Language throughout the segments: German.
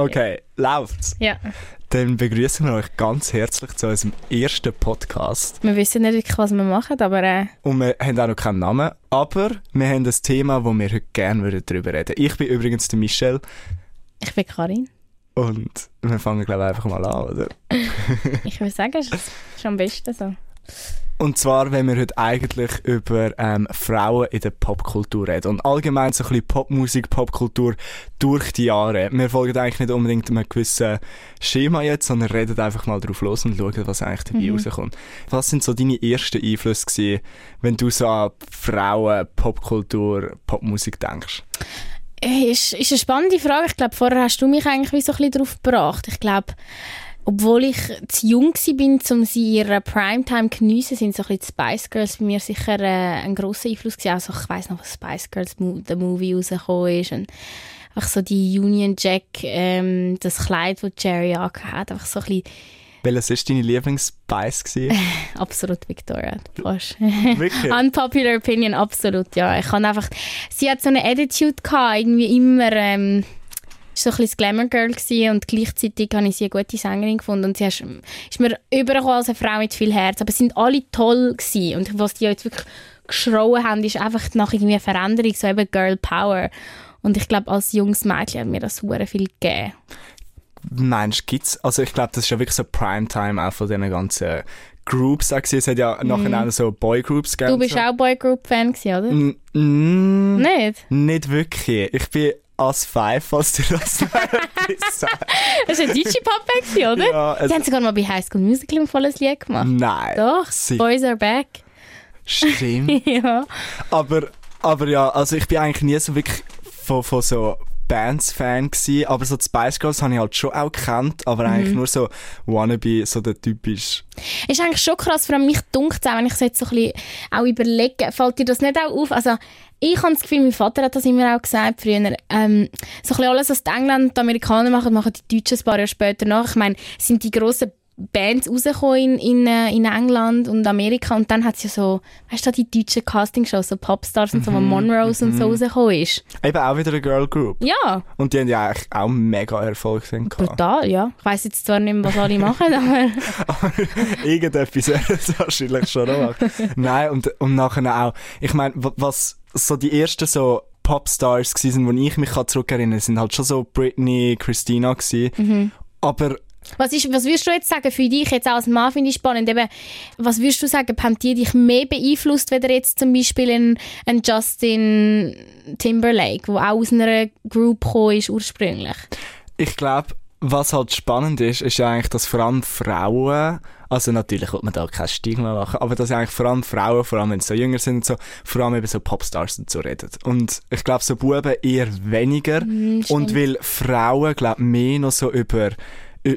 Okay, läuft's? Ja. Dann begrüßen wir euch ganz herzlich zu unserem ersten Podcast. Wir wissen nicht wirklich, was wir machen, aber äh, Und wir haben auch noch keinen Namen, aber wir haben ein Thema, wo wir heute gerne darüber reden würden. Ich bin übrigens der Michel ich bin Karin. und wir fangen, glaube ich, einfach mal an, oder? Ich würde sagen, es ist schon am besten so. Und zwar, wenn wir heute eigentlich über ähm, Frauen in der Popkultur reden. Und allgemein so ein bisschen Popmusik, Popkultur durch die Jahre. Wir folgen eigentlich nicht unbedingt einem gewissen Schema jetzt, sondern reden einfach mal drauf los und schauen, was eigentlich dabei Mhm. rauskommt. Was sind so deine ersten Einflüsse gewesen, wenn du so an Frauen, Popkultur, Popmusik denkst? Äh, Ist, ist eine spannende Frage. Ich glaube, vorher hast du mich eigentlich wie so ein bisschen drauf gebracht. Ich glaube, obwohl ich zu jung bin, um sie in ihrer Primetime zu geniessen, sind so ein bisschen die Spice Girls bei mir sicher äh, ein grosser Einfluss gewesen. Also ich weiss noch, was Spice Girls, der Movie rausgekommen ist und einfach so die Union Jack, ähm, das Kleid, das Jerry angehabt hat, einfach so ein bisschen Welches ist deine Lieblings-Spice absolut Victoria. Wirklich? Unpopular Opinion, absolut, ja. Ich kann einfach, sie hat so eine Attitude gehabt, irgendwie immer, ähm, so ein bisschen das Glamour Girl gewesen und gleichzeitig habe ich sie eine gute Sängerin gefunden und sie ist, ist mir übergekommen als eine Frau mit viel Herz, aber sie sind alle toll gewesen und was die jetzt wirklich geschrauen haben, ist einfach nach irgendwie eine Veränderung, so eben Girl Power und ich glaube, als junges Mädchen hat mir das sehr viel gegeben. Meinst du, gibt's? Also ich glaube, das ist ja wirklich so Primetime auch von diesen ganzen Groups auch gewesen. Es hat ja nachher auch so Boygroups gegeben. Du bist so. auch Boygroup-Fan gewesen, oder? N- n- Nicht? Nicht wirklich. Ich bin As 5, falls dir das etwas sagt. Das war ein gewesen, oder? Ja, Die haben sogar mal bei High School Musical ein volles Lied gemacht. nein. Doch, Sicher. Boys are back. Stimmt. ja. aber, aber ja, also ich bin eigentlich nie so wirklich von, von so Bands Fan gewesen, aber so die Spice Girls habe ich halt schon auch gekannt, aber Mhm. eigentlich nur so Wannabe, so der typisch. Ist eigentlich schon krass, vor allem mich dunkt auch, wenn ich es jetzt so ein bisschen auch überlege, fällt dir das nicht auch auf? Also, ich habe das Gefühl, mein Vater hat das immer auch gesagt früher, ähm, so ein bisschen alles, was die Engländer und die Amerikaner machen, machen die Deutschen ein paar Jahre später nach. Ich meine, es sind die grossen Bands rausgekommen in, in, äh, in England und Amerika und dann hat es ja so, weißt du, die deutschen Castingshows, so Popstars und so, wo Monrose und so rausgekommen ist. Eben auch wieder eine Girl Group. Ja, Und die haben ja eigentlich auch mega Erfolg gehabt. brutal, ja. Ich weiss jetzt zwar nicht mehr, was alle machen, aber... Irgendetwas werden sie wahrscheinlich schon noch machen. Nein, und, und nachher auch, ich meine, was so die ersten so Popstars gewesen, wo ich mich zurückerinnern kann, sind halt schon so Britney, Christina gewesen. Mhm. Aber Was, ist, was würdest du jetzt sagen, für dich jetzt als Mann finde ich spannend, eben, was würdest du sagen, haben die dich mehr beeinflusst, wenn jetzt zum Beispiel ein, ein Justin Timberlake, der auch aus einer Group gekommen ist ursprünglich? ich glaube, was halt spannend ist, ist ja eigentlich, dass vor allem Frauen, also natürlich wird man da kein Stigma machen, aber dass eigentlich vor allem Frauen, vor allem wenn sie so jünger sind und so, vor allem eben so Popstars und so reden. Und ich glaube, so Buben eher weniger. Mhm, und weil Frauen, glaube mehr noch so über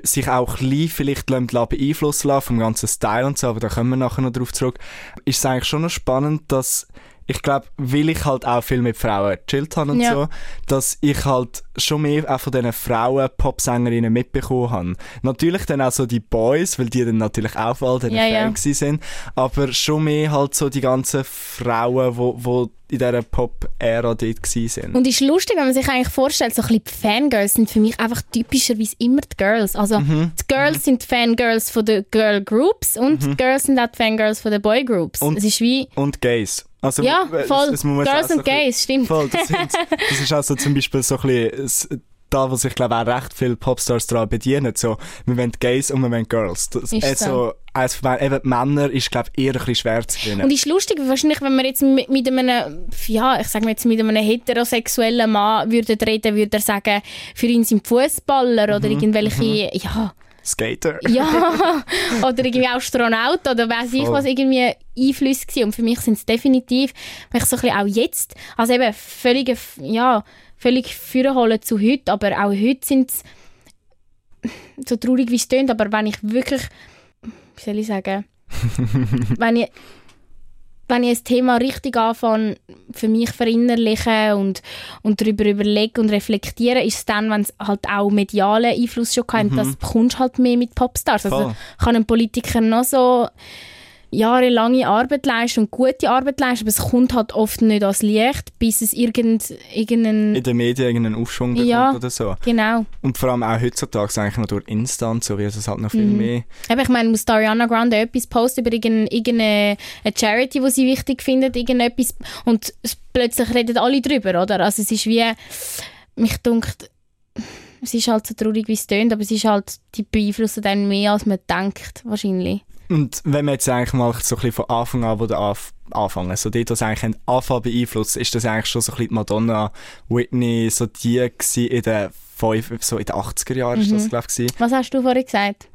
sich auch klein vielleicht beeinflussen lassen vom ganzen Style und so, aber da kommen wir nachher noch drauf zurück, ist es eigentlich schon noch spannend, dass ich glaube, weil ich halt auch viel mit Frauen gechillt habe und Ja. so, dass ich halt schon mehr auch von diesen Frauen Popsängerinnen mitbekommen habe. Natürlich dann auch so die Boys, weil die dann natürlich auch voll den Ja, Fan ja. sind, aber schon mehr halt so die ganzen Frauen, wo, wo in dieser Pop-Ära dort sind. Und es ist lustig, wenn man sich eigentlich vorstellt, so ein bisschen die Fangirls sind für mich einfach typischerweise immer die Girls. Also Mhm. die Girls sind die Fangirls von den Girl Groups und die Girls sind auch die Fangirls von den Boy Groups. Mhm. Und- es ist wie, Und Gays. Also, ja, voll, muss man Girls bisschen- Gays, stimmt. Voll, das, sind, das ist auch so zum Beispiel so ein bisschen da, wo sich, glaube ich, auch recht viele Popstars daran bedienen. So, wir wollen Gays und wir wollen Girls. Das, Ist also, so. meinen- eben, Männer ist, glaube ich, eher ein bisschen schwer zu gewinnen. Und ist lustig, wahrscheinlich, wenn wir jetzt mit, mit einem, ja, ich sage jetzt mit einem heterosexuellen Mann würden reden, würde er sagen, für ihn sind Fußballer Mhm, oder irgendwelche, ja, Skater. ja, oder irgendwie Astronaut oder weiß ich was, irgendwie Einflüsse gewesen. Und für mich sind es definitiv, wenn ich so ein bisschen auch jetzt, also eben völlig, ja, völlig vorholen zu heute, aber auch heute sind es, so traurig wie es tönt, aber wenn ich wirklich, wie soll ich sagen, wenn ich wenn ich ein Thema richtig anfange, für mich verinnerlichen und, und darüber überlegen und reflektieren, ist es dann, wenn es halt auch medialen Einfluss schon hat, das bekommst du halt mehr mit Popstars. Also Voll. kann ein Politiker noch so jahrelange Arbeit leisten und gute Arbeit leisten, aber es kommt halt oft nicht ans Licht, bis es irgend, irgendeinen... In den Medien irgendeinen Aufschwung bekommt Ja. oder so. Genau. Und vor allem auch heutzutage eigentlich noch durch Instant, so wie es halt noch viel Mhm. mehr... Aber ich meine, muss Ariana Grande etwas posten über irgendeine, irgendeine eine Charity, die sie wichtig findet, irgendetwas, und plötzlich reden alle drüber, oder? Also es ist wie, mich dunkt, es ist halt so traurig, wie es tönt, aber es ist halt, die beeinflussen dann mehr, als man denkt, wahrscheinlich. Und wenn wir jetzt eigentlich mal so ein bisschen von Anfang an, wo der Anf anfangen, so dort, was eigentlich haben Anfang beeinflusst, ist das eigentlich schon so ein bisschen die Madonna, Whitney, so die in den fünf, so in den 80er Jahren ist das, glaube ich. Was hast du vorhin gesagt?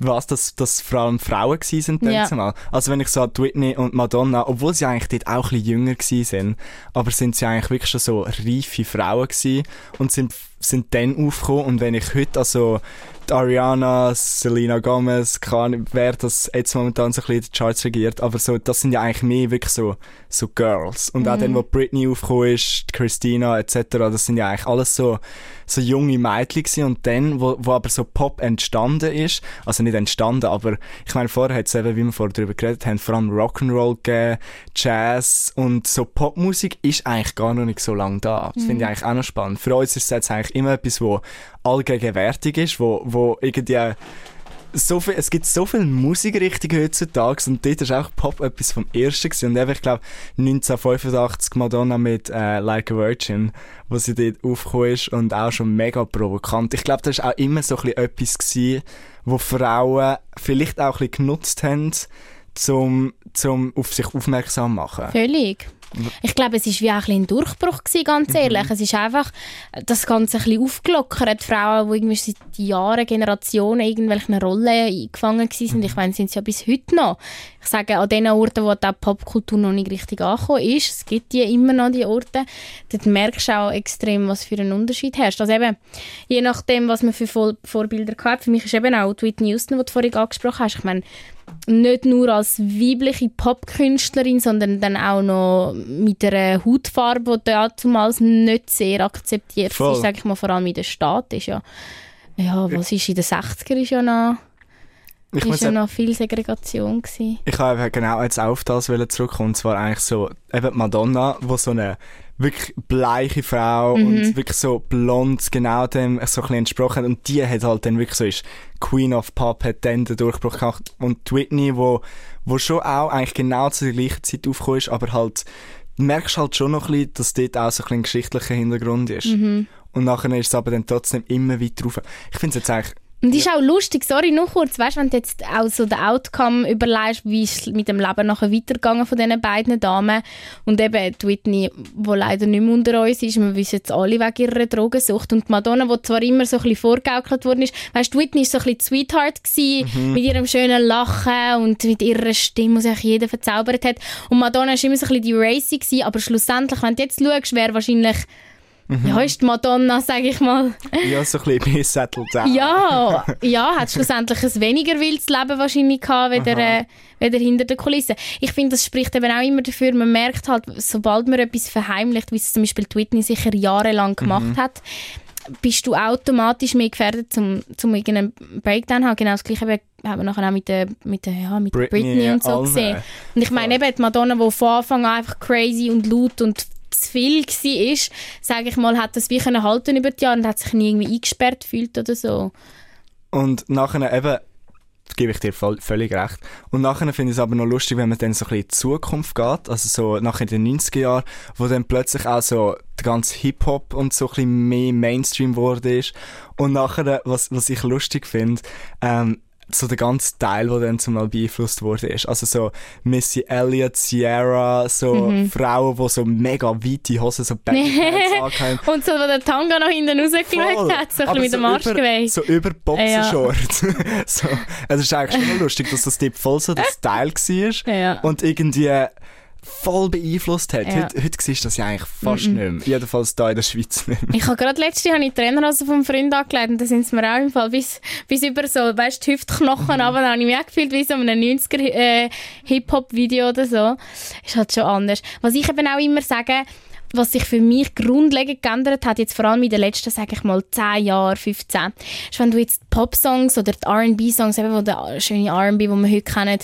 was, dass, dass vor allem Frauen gewesen sind Ja. zumal. Also wenn ich so an die Whitney und Madonna, obwohl sie eigentlich dort auch ein bisschen jünger gewesen sind, aber sind sie eigentlich wirklich schon so reife Frauen gewesen und sind, sind dann aufgekommen und wenn ich heute also die Ariana, Selena Gomez, keine Ahnung, wer das jetzt momentan so ein bisschen die Charts regiert, aber so, das sind ja eigentlich mehr wirklich so, so Girls. Und auch dann, wo Britney aufgekommen ist, Christina etc., das sind ja eigentlich alles so, so junge Mädchen gewesen. und dann, wo, wo aber so Pop entstanden ist, also nicht entstanden, aber ich meine, vorher hat es eben, wie wir vorher darüber geredet haben, vor allem Rock'n'Roll gegeben, Jazz und so Popmusik ist eigentlich gar noch nicht so lange da. Das finde ich eigentlich auch noch spannend. Für uns ist es jetzt eigentlich immer etwas, wo allgegenwärtig ist, wo, wo irgendwie so viel, es gibt so viele Musikrichtungen heutzutage und dort ist auch Pop etwas vom Ersten gewesen. Und eben, ich glaube, 1985 Madonna mit äh, Like a Virgin, wo sie dort aufgekommen ist und auch schon mega provokant. Ich glaube, das war auch immer so ein bisschen etwas gewesen, wo Frauen vielleicht auch ein bisschen genutzt haben, zum, zum auf sich aufmerksam machen. Völlig. Ich glaube, es war wie auch ein, ein Durchbruch, gewesen, ganz ehrlich. Es ist einfach das Ganze ein bisschen aufgelockert. Frauen, die irgendwie seit Jahren, Generationen irgendwelchen Rollen eingefangen waren. Ich meine, sind sie ja bis heute noch. Ich sage, an den Orten, wo die Popkultur noch nicht richtig angekommen ist, es gibt die immer noch, die Orte, dort merkst du auch extrem, was für einen Unterschied herrscht. Also eben, je nachdem, was man für Vor Vorbilder hat. Für mich ist eben auch die Whitney Houston, die du vorhin angesprochen hast. Ich meine, nicht nur als weibliche Popkünstlerin, sondern dann auch noch mit einer Hautfarbe, die damals nicht sehr akzeptiert Voll. ist, sage ich mal, vor allem in der Stadt. Ist ja, ja, was ist in den 60er ist ja noch, Ich ist ja noch viel Segregation gewesen. Ich habe eben genau jetzt auf das zurückkommen. Und zwar eigentlich so, eben Madonna, wo so eine wirklich bleiche Frau Mhm. und wirklich so blond, genau dem so ein bisschen entsprochen. Und die hat halt dann wirklich so ist Queen of Pop, hat dann den Durchbruch gemacht. Und Whitney, wo, wo schon auch eigentlich genau zu der gleichen Zeit aufgekommen ist, aber halt, merkst halt schon noch ein bisschen, dass dort auch so ein ein geschichtlicher Hintergrund ist. Mhm. Und nachher ist es aber dann trotzdem immer weiter rauf. Ich finde es jetzt eigentlich Und ist auch lustig, sorry, noch kurz, weißt, wenn du jetzt auch so den Outcome überlegst, wie ist es mit dem Leben nachher weitergegangen von diesen beiden Damen? Und eben die Whitney, die leider nicht mehr unter uns ist, wir wissen jetzt alle wegen ihrer Drogensucht. Und die Madonna, die zwar immer so ein bisschen vorgegaukelt worden ist, weißt du, Whitney war so ein bisschen die Sweetheart gewesen, mit ihrem schönen Lachen und mit ihrer Stimme, die sich jeder verzaubert hat. Und Madonna war immer so ein bisschen die Racy gewesen, aber schlussendlich, wenn du jetzt schaust, wäre wahrscheinlich ja, ist die Madonna, sage ich mal, ja, so ein bisschen mehr settled down. ja, ja, hat schlussendlich ein weniger wildes Leben wahrscheinlich gehabt, weder, äh, weder hinter den Kulissen. Ich finde, das spricht eben auch immer dafür, man merkt halt, sobald man etwas verheimlicht, wie es zum Beispiel Whitney sicher jahrelang gemacht hat, bist du automatisch mehr gefährdet, zum, zum irgendeinen Breakdown zu haben. Genau das Gleiche haben wir nachher auch mit der, mit der, ja, mit Britney, Britney, und so allen. gesehen. Und ich meine eben, die Madonna, die von Anfang an einfach crazy und laut und zu viel war, sage ich mal, hat das wie können halten über die Jahre und hat sich nie irgendwie eingesperrt gefühlt oder so. Und nachher eben, gebe ich dir voll, völlig recht. Und nachher finde ich es aber noch lustig, wenn man dann so ein bisschen in die Zukunft geht, also so nach in den 90er Jahren, wo dann plötzlich auch so der ganze Hip-Hop und so ein bisschen mehr Mainstream geworden ist. Und nachher, was, was ich lustig finde, ähm, so der ganze Teil, der dann zumal beeinflusst wurde, ist. Also so Missy Elliott, Sierra, so Frauen, die so mega weite Hosen, so Baggy Pants anhaben. Und so, wo der Tanga noch hinten rausgeschaut hat, so ein bisschen mit dem Arsch geweiht. So über Boxershorts. so. Es ist eigentlich schon lustig, dass das dort voll so der Style war Ja. und irgendwie voll beeinflusst hat. Ja. Heute, heute siehst du das ja eigentlich fast nicht mehr. Jedenfalls da in der Schweiz nicht mehr. Ich habe gerade letzte habe ich die Trainerhose vom Freund angelegt und da sind sie mir auch im Fall bis, bis über so, weißt du, Hüftknochen aber da habe ich mich auch gefühlt wie so in einem 90er äh, Hip-Hop-Video oder so. Ist halt schon anders. Was ich eben auch immer sage, was sich für mich grundlegend geändert hat, jetzt vor allem in den letzten, sage ich mal, 10 Jahren, 15, ist, wenn du jetzt Pop-Songs oder die R&B-Songs, eben, wo der schöne R&B, die wir heute kennen,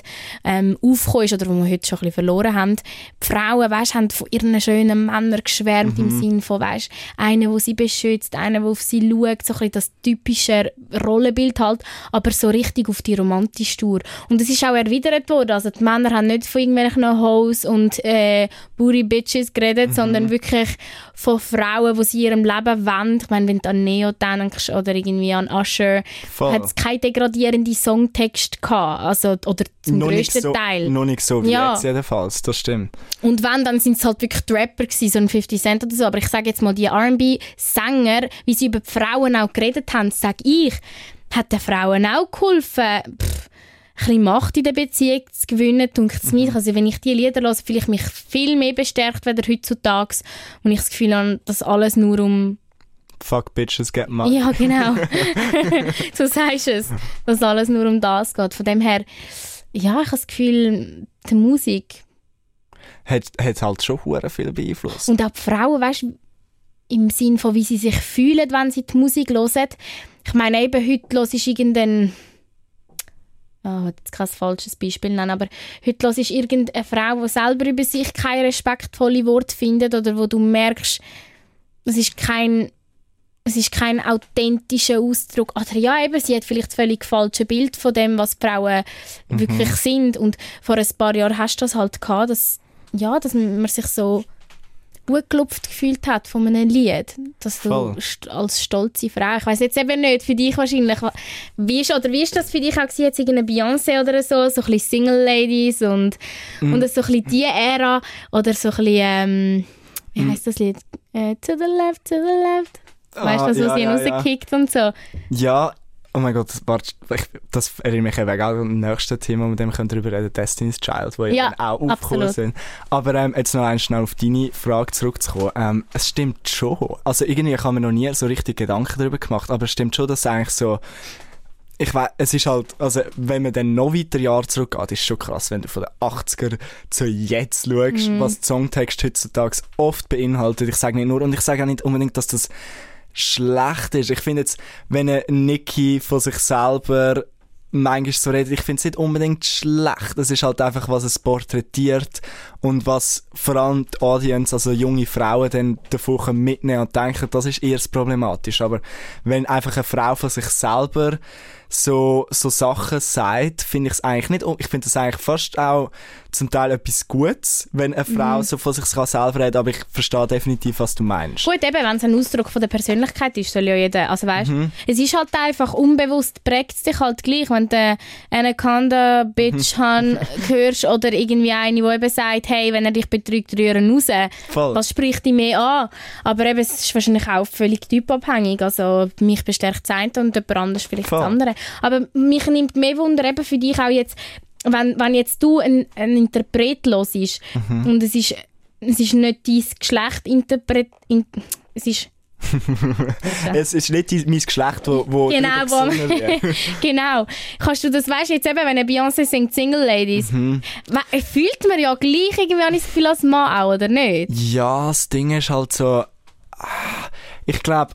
ähm, aufgekommen ist oder wo wir heute schon ein bisschen verloren haben, die Frauen, weißt, haben von ihren schönen Männern geschwärmt, mhm. im Sinne von, weißt, einer, der sie beschützt, einer, der auf sie schaut, so ein bisschen das typische Rollenbild halt, aber so richtig auf die romantische Tour. Und es ist auch erwidert worden, also die Männer haben nicht von irgendwelchen Hoes und äh, Booty Bitches geredet, mhm. sondern wirklich von Frauen, die sie ihrem Leben wollen. Ich meine, wenn du an Neo denkst oder irgendwie an Usher, hat es keinen degradierenden Songtext gehabt, also, oder zum noch grössten so, Teil. Noch nicht so wie ja. jetzt jedenfalls, das stimmt. Und wenn, dann sind es halt wirklich die Rapper gewesen, so ein 50 Cent oder so, aber ich sage jetzt mal, die R&B-Sänger, wie sie über die Frauen auch geredet haben, sage ich, hat den Frauen auch geholfen, Pff, bisschen Macht in der Beziehung zu gewinnen, denke es mhm. Also wenn ich die Lieder höre, fühle ich mich viel mehr bestärkt, als heutzutage, und ich das Gefühl habe, dass alles nur um Fuck Bitches get money. Ja, genau. so sagst du es. Dass alles nur um das geht. Von dem her, ja, ich habe das Gefühl, die Musik hat, hat halt schon viel beeinflusst. Und auch die Frauen, weißt du, im Sinn von, wie sie sich fühlen, wenn sie die Musik hören. Ich meine, eben heute los ist irgendein oh, jetzt kein falsches Beispiel nennen, aber heute ist irgendeine Frau, die selber über sich keine respektvolle Worte findet oder wo du merkst, es ist kein es ist kein authentischer Ausdruck. Oder ja, eben, sie hat vielleicht völlig falsches Bild von dem, was Frauen mhm. wirklich sind. Und vor ein paar Jahren hast du das halt gehabt, dass, ja, dass man sich so gut gelupft gefühlt hat von einem Lied. Dass du st als stolze Frau, ich weiß jetzt eben nicht, für dich wahrscheinlich, wie ist, oder wie ist das für dich auch gewesen, jetzt irgendeine Beyoncé oder so, so ein bisschen Single Ladies und, mm. und so ein bisschen die Ära oder so ein bisschen, ähm, wie mm. heißt das Lied? Uh, to the left, to the left. Weißt du, das, was ja, sie ja, rausgekickt ja. und so? Ja, Oh mein Gott, das, das erinnert mich eben auch an das nächste Thema, mit dem wir darüber reden Destiny's Child, wo ja auch aufgekommen sind. Aber ähm, jetzt noch einmal schnell auf deine Frage zurückzukommen. Ähm, es stimmt schon. Also irgendwie haben wir noch nie so richtig Gedanken darüber gemacht, aber es stimmt schon, dass es eigentlich so ich weiß, es ist halt, also wenn man dann noch weiter Jahre zurückgeht, ist es schon krass, wenn du von den 80er zu jetzt schaust, mhm. was Songtext heutzutage oft beinhaltet. Ich sage nicht nur, und ich sage auch nicht unbedingt, dass das schlecht ist. Ich finde jetzt, wenn ein Nicky von sich selber manchmal so redet, ich finde es nicht unbedingt schlecht. Es ist halt einfach, was es porträtiert und was vor allem die Audience, also junge Frauen, dann davon mitnehmen und denken, das ist eher problematisch. Aber wenn einfach eine Frau von sich selber so, so Sachen sagt, finde ich es eigentlich nicht, ich finde es eigentlich fast auch zum Teil etwas Gutes, wenn eine Frau mhm. so von sich selber redet, aber ich verstehe definitiv, was du meinst. Gut, eben, wenn es ein Ausdruck von der Persönlichkeit ist, soll ja jeder, also weißt, mhm. es ist halt einfach unbewusst, prägt es dich halt gleich, wenn du Anaconda Bitch mhm. hörst oder irgendwie eine, die eben sagt, hey, wenn er dich betrügt, rühren raus. Voll. Was spricht dich mehr an? Aber eben, es ist wahrscheinlich auch völlig typabhängig, also mich bestärkt das eine und jemand anderes vielleicht Voll. das andere. Aber mich nimmt mehr Wunder eben für dich auch jetzt, wenn, wenn jetzt du ein, ein Interpret los ist mhm. und es ist, es ist nicht dein Geschlecht Interpret, in, es ist es ist nicht mein Geschlecht, wo, wo genau, wo genau. Kannst du das, weißt jetzt eben, wenn eine Beyoncé singt Single Ladies, mhm. fühlt man ja gleich irgendwie an das Gefühl als Mann auch, oder nicht? Ja, das Ding ist halt so, ich glaube,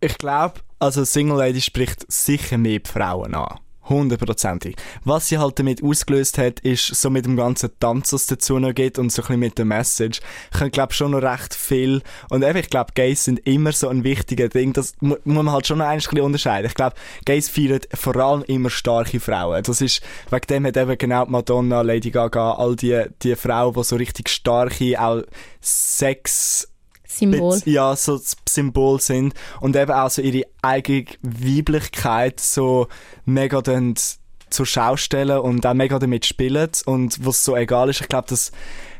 ich glaube, also Single Lady spricht sicher mehr die Frauen an. Hundertprozentig. Was sie halt damit ausgelöst hat, ist so mit dem ganzen Tanz, was dazu noch geht und so ein bisschen mit der Message. Ich glaube schon noch recht viel. Und eben, ich glaube, Gays sind immer so ein wichtiger Ding. Das muss man halt schon noch ein bisschen unterscheiden. Ich glaube, Gays feiern vor allem immer starke Frauen. Das ist, wegen dem hat eben genau Madonna, Lady Gaga, all die, die Frauen, die so richtig starke, auch Sex, Symbol. Ja, so das Symbol sind. Und eben auch so ihre eigene Weiblichkeit so mega dann zur Schau stellen und auch mega damit spielen. Und was so egal ist, ich glaube, das,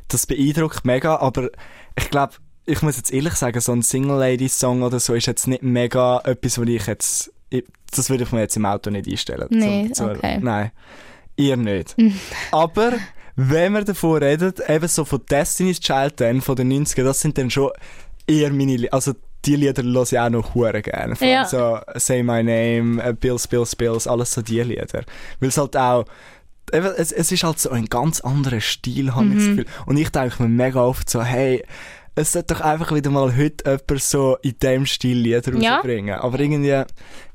das beeindruckt mega. Aber ich glaube, ich muss jetzt ehrlich sagen, so ein Single-Lady-Song oder so ist jetzt nicht mega etwas, wo ich jetzt, das würde ich mir jetzt im Auto nicht einstellen. Nee, so, okay. Nein, ihr nicht. Aber wenn wir davon reden, eben so von Destiny's Child dann, von den 90ern, das sind dann schon eher meine, Lieder. also die Lieder höre ich auch noch hure gerne. Ja. So Say My Name, äh, Bills, Bills, Bills, alles so die Lieder. Weil es halt auch es, es ist halt so ein ganz anderer Stil, habe mhm. ich das Gefühl. Und ich denke mir mega oft so, hey, es sollte doch einfach wieder mal heute jemand so in dem Stil Lieder Ja. rausbringen. Aber irgendwie,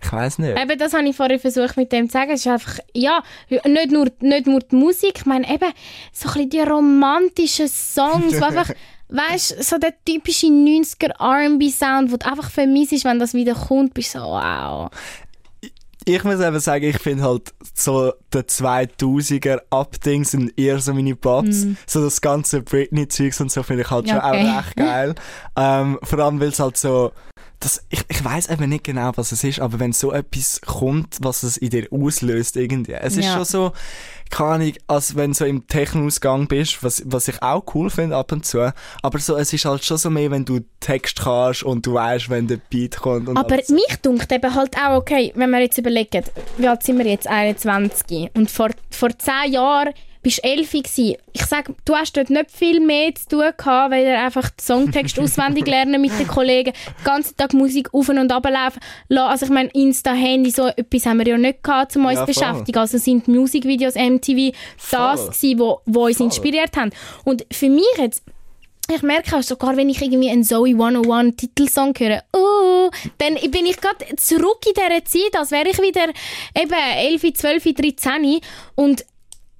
ich weiß nicht. Eben, das habe ich vorhin versucht mit dem zu sagen. Es ist einfach, ja, nicht nur, nicht nur die Musik, ich meine eben so ein bisschen die romantischen Songs, die einfach, weißt so der typische 90er R&B-Sound, du einfach vermisst, wenn das wieder kommt, bist du so, wow. Ich muss eben sagen, ich finde halt so die 2000er Abdings sind eher so meine Pops. So das ganze Britney-Zeugs und so finde ich halt schon Mhm. Okay. auch recht geil. ähm, vor allem, weil es halt so, das, ich, ich weiß eben nicht genau, was es ist, aber wenn so etwas kommt, was es in dir auslöst irgendwie. Es ist Ja. schon so, keine Ahnung, als wenn du so im Techno-Ausgang bist, was, was ich auch cool finde ab und zu, aber so, es ist halt schon so mehr, wenn du Text kannst und du weißt, wenn der Beat kommt und Aber alles. mich dunkt eben halt auch, okay, wenn wir jetzt überlegen, wie alt sind wir jetzt, 21 und vor, vor 10 Jahren bist du 11 gewesen. Ich sage, du hast dort nicht viel mehr zu tun gehabt, weil er einfach den Songtext auswendig lernen mit den Kollegen, den ganzen Tag Musik auf und ab laufen lassen. Also ich meine, Insta, Handy, so etwas haben wir ja nicht gehabt, um uns Ja, zu voll. beschäftigen. Also sind Musikvideos, MTV, das Voll. gewesen, wo, wo uns inspiriert haben. Und für mich jetzt, ich merke auch sogar, wenn ich irgendwie einen Zoe 101 Titelsong höre, oh, dann bin ich gerade zurück in dieser Zeit, als wäre ich wieder eben 11, 12, 13 und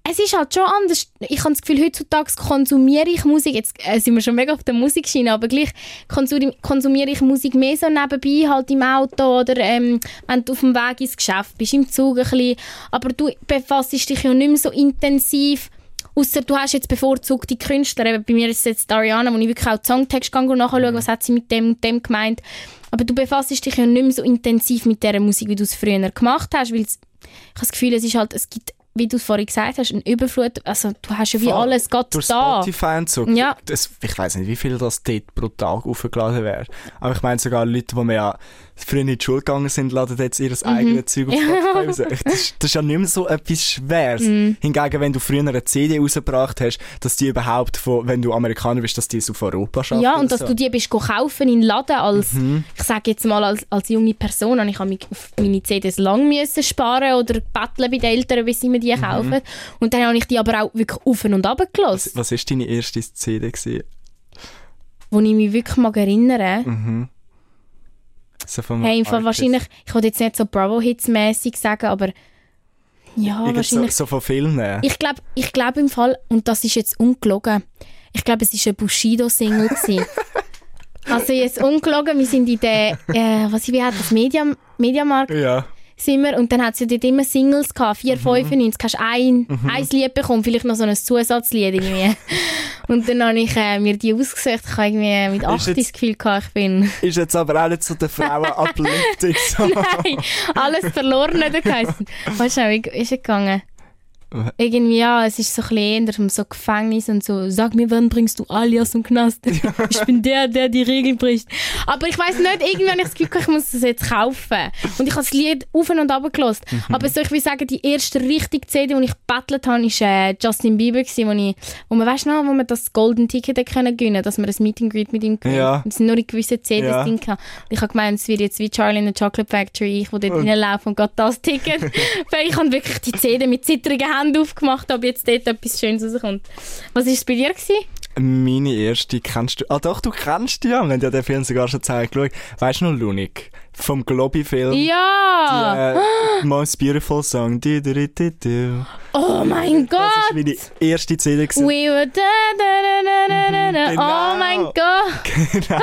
es ist halt schon anders. Ich habe das Gefühl, heutzutage konsumiere ich Musik, jetzt äh, sind wir schon mega auf der Musikschiene, aber gleich konsumi- konsumiere ich Musik mehr so nebenbei, halt im Auto oder ähm, wenn du auf dem Weg ins Geschäft bist, im Zug ein bisschen. Aber du befasst dich ja nicht mehr so intensiv Ausser du hast jetzt bevorzugte Künstler. Eben bei mir ist es jetzt Ariana, wo ich wirklich auch den Songtext nachschaue, was hat sie mit dem und dem gemeint. Aber du befasst dich ja nicht mehr so intensiv mit dieser Musik, wie du es früher gemacht hast, weil ich habe das Gefühl, es ist halt, es gibt, wie du es vorhin gesagt hast, eine Überflut. Also du hast ja wie Voll. alles gerade Durch da. Spotify und so. Ja. Das, ich weiß nicht, wie viel das dort pro Tag aufgeladen wäre. Aber ich meine sogar Leute, die mir ja früher in die Schule gegangen sind, laden jetzt ihr eigenes Zeug auf Spotify raus. Das, ist- das ist ja nicht mehr so etwas Schweres. Hingegen, wenn du früher eine CD rausgebracht hast, dass die überhaupt von, wenn du Amerikaner bist, dass die es auf Europa schaffen. Ja, und dass so. du die bist kaufen in den Laden als, Mhm. ich sage jetzt mal als, als junge Person, und ich habe mich auf meine CDs lang müssen sparen oder betteln bei den Eltern, bis sie mir Mhm. die kaufen. Und dann habe ich die aber auch wirklich auf und runter gelassen, Was war deine erste CD? Gewesen? wo ich mich wirklich mag erinnern Mhm. So Hey, im Fall wahrscheinlich, ich wollte jetzt nicht so Bravo-Hits mäßig sagen, aber ja, Irgend wahrscheinlich. So, so von Filmen. Ich glaube ich glaub im Fall, und das ist jetzt ungelogen, ich glaube, es war ein Bushido-Single. also jetzt ungelogen, wir sind in der, äh, was wie heißt das, Media, Mediamarkt ja. Sind wir, und dann hat es ja dort immer Singles gehabt, 4,95, hast ein, ein Lied bekommen, vielleicht noch so ein Zusatzlied irgendwie. und dann habe ich äh, mir die ausgesucht, ich habe irgendwie mit 8 jetzt- das Gefühl gehabt, ich bin... Ist jetzt aber auch nicht so der Frauen-Uplifting. so. Nein, alles verloren hat er geheißen. Weißt du, wie ist er gegangen? Irgendwie, ja, es ist so ein bisschen so Gefängnis und so, sag mir, wann bringst du Ali aus dem Knast? ich bin der, der die Regel bricht. Aber ich weiß nicht, irgendwie habe ich das Gefühl, ich muss das jetzt kaufen. Und ich habe das Lied auf und ab gelassen. Aber so, ich will sagen, die erste richtige CD, die ich gebettelt habe, war äh, Justin Bieber, gewesen, wo, ich, wo man, weißt du noch, wo man das Golden Ticket können gewinnen dass man ein Meet and Greet mit ihm gewinnen Ja. Und es sind nur in gewissen CDs Ja. drin. Und ich habe gemeint, es wird jetzt wie Charlie in the Chocolate Factory, ich, wo dort reinlaufe und gerade das Ticket. Weil ich habe wirklich die CD mit zittrigen Händen aufgemacht, ob jetzt dort etwas Schönes rauskommt. Was war es bei dir? Gewesen? Meine erste kennst du. Ah doch, du kennst die ja. Wir haben ja den Film sogar schon zusammen geschaut. Weißt du noch Lunik? Vom Globi-Film. Ja! Die, äh, Most Beautiful Song. Du, du, du, du, du. Oh mein Das Gott! war meine erste CD. gewesen. We were da, da, da, da, da, da. Genau. Oh mein Gott! genau.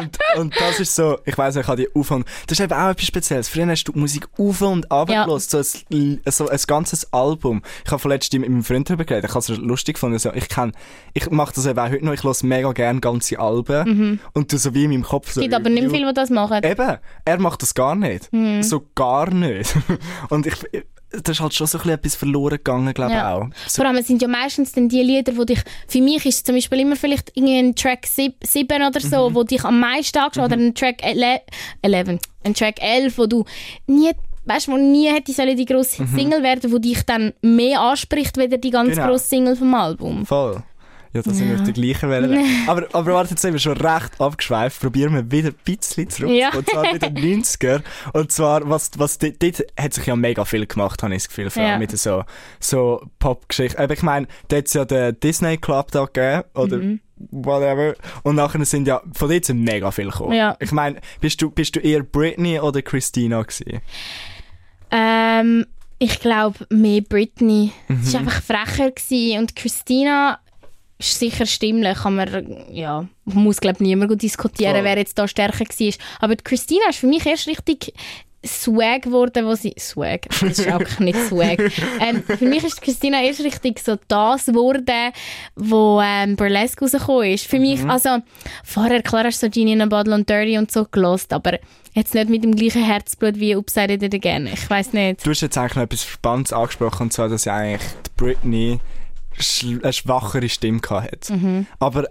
Und, und das ist so, ich weiss, ich habe die auf und, das ist eben auch etwas Spezielles. Früher hast du Musik auf und ab Ja. so ein, so ein ganzes Album. Ich habe vorletzt mit meinem Freund darüber geredet, ich habe es lustig gefunden, so, ich kann, ich mache das eben auch heute noch, ich höre mega gerne ganze Alben und du so wie in meinem Kopf so. Es Mhm. gibt aber nicht viele, die das machen. Eben, er macht das gar nicht. Mhm. So gar nicht. Und ich, da ist halt schon so ein bisschen etwas verloren gegangen, glaube ich Ja. auch. So, Vor allem es sind ja meistens dann die Lieder, wo dich, für mich ist es zum Beispiel immer vielleicht irgendwie ein Track 7 oder Mhm. so, wo dich am meisten angeschaut oder ein Track 11, 11, ein Track 11, wo du nie, weißt, wo nie hätte sollen die grosse Single werden, wo dich dann mehr anspricht, weder die ganz Mhm. Genau. grosse Single vom Album. voll. Ja, da sind wir auf der gleichen Welle. aber, aber warte, jetzt sind wir schon recht abgeschweift. Probieren wir wieder ein bisschen zurück. Ja. Und zwar wieder 90er. Und zwar, was, was, dort, dort hat sich ja mega viel gemacht, habe ich das Gefühl. Vor allem Ja. mit so, so Pop-Geschichten. Aber ich meine, da hat es ja den Disney Club da gegeben. Oder, Mhm. whatever. Und nachher sind ja, von dort sind mega viel gekommen. Ja. Ich meine, bist du, bist du eher Britney oder Christina gewesen? Ähm, ich glaube, mehr Britney. Es Mhm. war einfach frecher. Gewesen. Und Christina ist sicher stimmlich. Kann man, ja, muss, glaube niemand gut diskutieren, Voll. wer jetzt da stärker war. Aber die Christina ist für mich erst richtig Swag geworden, wo sie... Swag? Das ist auch nicht Swag. ähm, für mich ist Christina erst richtig so das geworden, wo ähm, Burlesque rausgekommen ist. Für mich, also, vorher, klar hast du so Genie in a Bottle und Dirty und so gelost, aber jetzt nicht mit dem gleichen Herzblut wie Upside It Again. Ich weiß nicht. Du hast jetzt eigentlich noch etwas Spannendes angesprochen, und zwar, dass ja eigentlich die Britney eine schwachere Stimme hatte. Mhm. Aber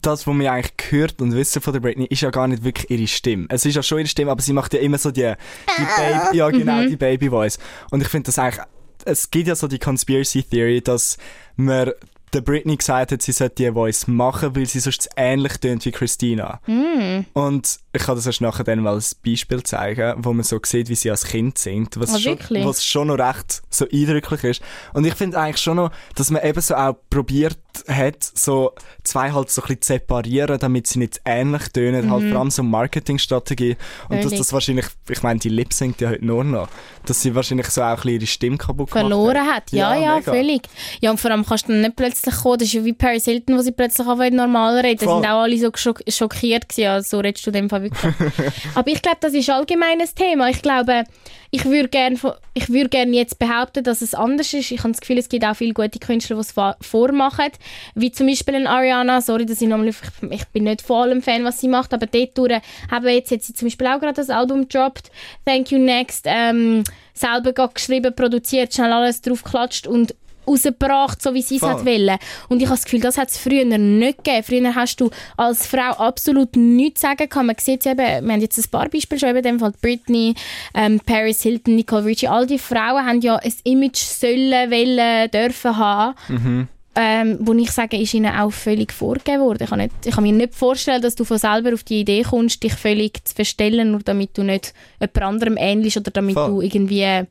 das, was wir eigentlich gehört und wissen von der Britney, ist ja gar nicht wirklich ihre Stimme. Es ist ja schon ihre Stimme, aber sie macht ja immer so die, die Baby, ja genau, Mhm. die Baby Voice. Und ich finde das eigentlich, es gibt ja so die Conspiracy Theory, dass man der Britney gesagt hat, sie sollte die Voice machen, weil sie sonst ähnlich tönt wie Christina. Mm. Und ich kann das erst nachher dann mal als Beispiel zeigen, wo man so sieht, wie sie als Kind singt, was, Ah, schon, was schon noch recht so eindrücklich ist. Und ich finde eigentlich schon noch, dass man eben so auch probiert hat, so zwei halt so ein bisschen zu separieren, damit sie nicht ähnlich tönen, halt vor allem so Marketingstrategie. Und dass Mhm. Das wahrscheinlich, ich meine, die Lip singt ja heute nur noch, dass sie wahrscheinlich so auch ein bisschen ihre Stimme kaputt gemacht verloren hat. Ja, ja, mega. völlig. Ja, und vor allem kannst du dann nicht plötzlich kommen, das ist ja wie Paris Hilton, wo sie plötzlich anfangen normal reden. Da sind auch alle so geschock schockiert gewesen, ja, so redest du dem Fall wirklich. Aber ich glaube, das ist allgemein ein Thema. Ich glaube, ich würde gerne ich gern jetzt behaupten, dass es anders ist. Ich habe das Gefühl, es gibt auch viele gute Künstler, die es vormachen. Wie zum Beispiel ein Ariana. Sorry, dass ich, nochmal, ich, ich bin nicht von allem Fan, was sie macht, aber dort haben jetzt, hat sie zum Beispiel auch gerade das Album gedroppt. Thank You Next. Ähm, selber geschrieben, produziert, schnell alles drauf geklatscht und rausgebracht, so wie sie es hat wollen. Und ich habe das Gefühl, das hat es früher nicht gegeben. Früher hast du als Frau absolut nichts sagen können. Man sieht eben, wir haben jetzt ein paar Beispiele schon, eben in dem Fall Britney, ähm, Paris Hilton, Nicole Richie. All die Frauen haben ja ein Image sollen, wollen, dürfen haben. Mhm. Ähm, wo ich sage, ist ihnen auch völlig vorgegeben worden. Ich kann, nicht, ich kann mir nicht vorstellen, dass du von selber auf die Idee kommst, dich völlig zu verstellen, nur damit du nicht jemand anderem ähnlich oder damit Voll. du irgendwie,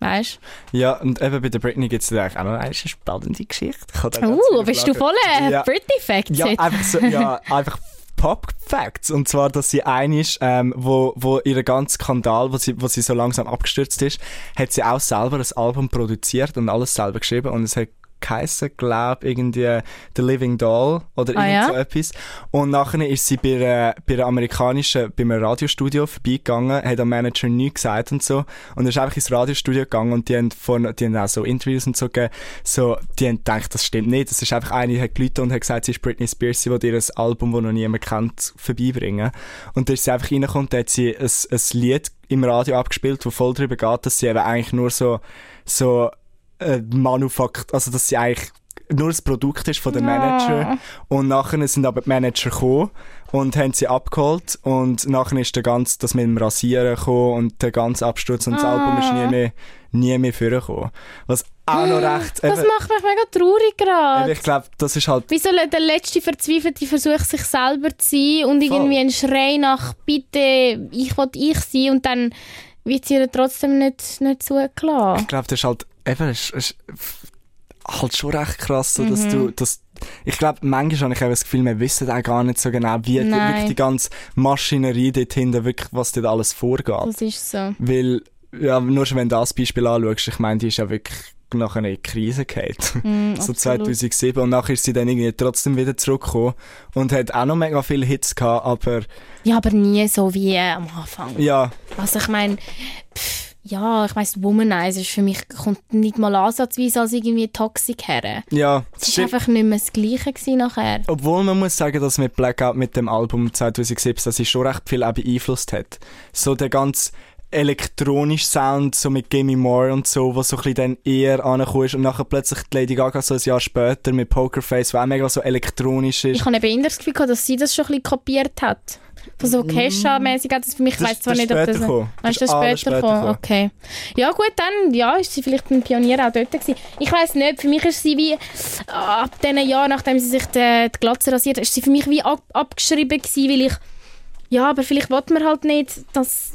weißt Ja, und eben bei der Britney gibt es eigentlich auch noch eine spannende Geschichte. Uh, bist du voll äh, Ja. Britney Facts Ja, einfach so, ja, einfach Pop-Facts. Und zwar, dass sie eine ist, ähm, wo, wo ihr ganzen Skandal, wo sie, wo sie so langsam abgestürzt ist, hat sie auch selber ein Album produziert und alles selber geschrieben und es hat geheissen, glaub irgendwie The Living Doll oder Ah, irgend ja? so etwas. Und nachher ist sie bei einer, bei einer amerikanischen, bei einem Radiostudio vorbeigegangen, hat am Manager nichts gesagt und so. Und ist einfach ins Radiostudio gegangen und die haben, von, die haben auch so Interviews und so gegeben. So, die haben gedacht, das stimmt nicht. Das ist einfach eine, die hat gelitten und hat gesagt, sie ist Britney Spears, sie will ihr ein Album, das noch niemand kennt, vorbeibringen. Und da ist sie einfach reingekommen und hat sie ein, ein Lied im Radio abgespielt, wo voll darüber geht, dass sie eben eigentlich nur so, so, äh, Manufakt, also dass sie eigentlich nur das Produkt ist von dem Manager. Und nachher sind aber die Manager gekommen und haben sie abgeholt und nachher ist der ganze, das mit dem Rasieren gekommen und der ganze Absturz und das Ah. Album ist nie mehr, nie mehr vorgekommen. Was auch noch recht, Das eben, macht mich mega traurig gerade. ich glaube, das ist halt, Wie soll der letzte Verzweifelte Versuch, sich selber zu sein und irgendwie ein Schrei nach «Bitte, ich will ich sein» und dann wird sie ihr trotzdem nicht, nicht zugelassen. ich glaube, das ist halt, eben, es ist, halt schon recht krass, so, dass Mhm. du, dass, ich glaube, manchmal habe ich auch das Gefühl, wir wissen auch gar nicht so genau, wie die, wirklich die ganze Maschinerie dort hinten, wirklich, was dort alles vorgeht. Das ist so. Weil, ja, nur schon wenn du das Beispiel anschaust, ich meine, die ist ja wirklich nachher in die Krise gefallen. Mm, so absolut. 2007 und nachher ist sie dann irgendwie trotzdem wieder zurückgekommen und hat auch noch mega viele Hits gehabt, aber Ja, aber nie so wie äh, am Anfang. ja, Also ich meine, ja, ich weiss, Womanizer ist für mich kommt nicht mal ansatzweise als irgendwie Toxic her. ja, Es war einfach nicht mehr das Gleiche gewesen nachher. Obwohl man muss sagen, dass mit Blackout mit dem Album 2017, dass sie schon recht viel auch beeinflusst hat. So der ganz elektronische Sound, so mit Gimme More und so, was so ein bisschen dann eher angekommen ist und nachher plötzlich die Lady Gaga so ein Jahr später mit Pokerface, was auch mega so elektronisch ist. Ich habe eben das Gefühl gehabt, dass sie das schon ein bisschen kopiert hat. Von so Kesha-mäßig hat das für mich, ich Das- weiss zwar das nicht, ob das... gekommen. Ist Das das ist alles später später gekommen? gekommen. Okay. Ja gut, dann ja, ist sie vielleicht ein Pionier auch dort gewesen. Ich weiss nicht, für mich ist sie wie, ab diesen Jahren, nachdem sie sich die, die Glatze rasiert hat, ist sie für mich wie ab, abgeschrieben gewesen, weil ich, ja, aber vielleicht will man halt nicht, dass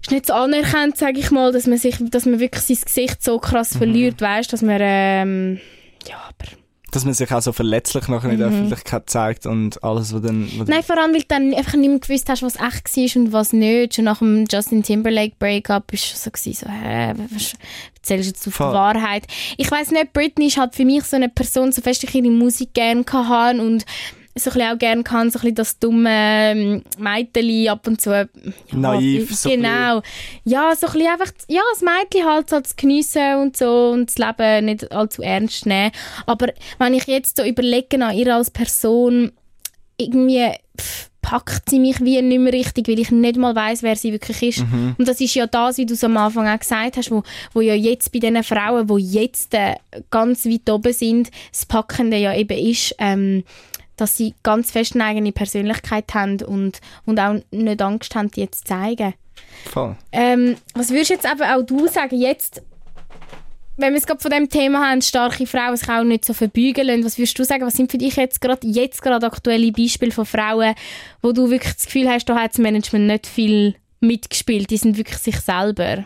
ist nicht so anerkannt, sage ich mal, dass man sich, dass man wirklich sein Gesicht so krass Mhm. verliert, weißt, dass man, ähm, ja, aber dass man sich auch so verletzlich nachher in der Öffentlichkeit zeigt und alles, was dann... Was Nein, vor allem, weil du dann einfach nicht mehr gewusst hast, was echt war und was nicht. Schon nach dem Justin Timberlake Breakup war es so, gewesen, so hä, was erzählst du jetzt auf die Voll. Wahrheit? Ich weiss nicht, Britney ist halt für mich so eine Person, so fest ich ihre Musik gerne kann und so ein bisschen auch gerne kann, so ein bisschen das dumme ähm, Mädchen ab und zu. Ja, Naiv, so Genau. Ja, so ein bisschen einfach, ja, das Mädchen halt so zu geniessen und so und das Leben nicht allzu ernst nehmen. Aber wenn ich jetzt so überlege an ihr als Person, irgendwie pff, packt sie mich wie nicht mehr richtig, weil ich nicht mal weiß, wer sie wirklich ist. Mhm. Und das ist ja das, wie du es am Anfang auch gesagt hast, wo, wo ja jetzt bei diesen Frauen, die jetzt äh, ganz weit oben sind, das Packende ja eben ist, ähm, dass sie ganz fest eine eigene Persönlichkeit haben und, und auch nicht Angst haben, die jetzt zu zeigen. Voll. Ähm, was würdest jetzt eben auch du sagen, jetzt, wenn wir es gerade von dem Thema haben, starke Frauen sich auch nicht so verbeugen lassen, was würdest du sagen, was sind für dich jetzt gerade jetzt gerade aktuelle Beispiele von Frauen, wo du wirklich das Gefühl hast, da hat das Management nicht viel mitgespielt, die sind wirklich sich selber.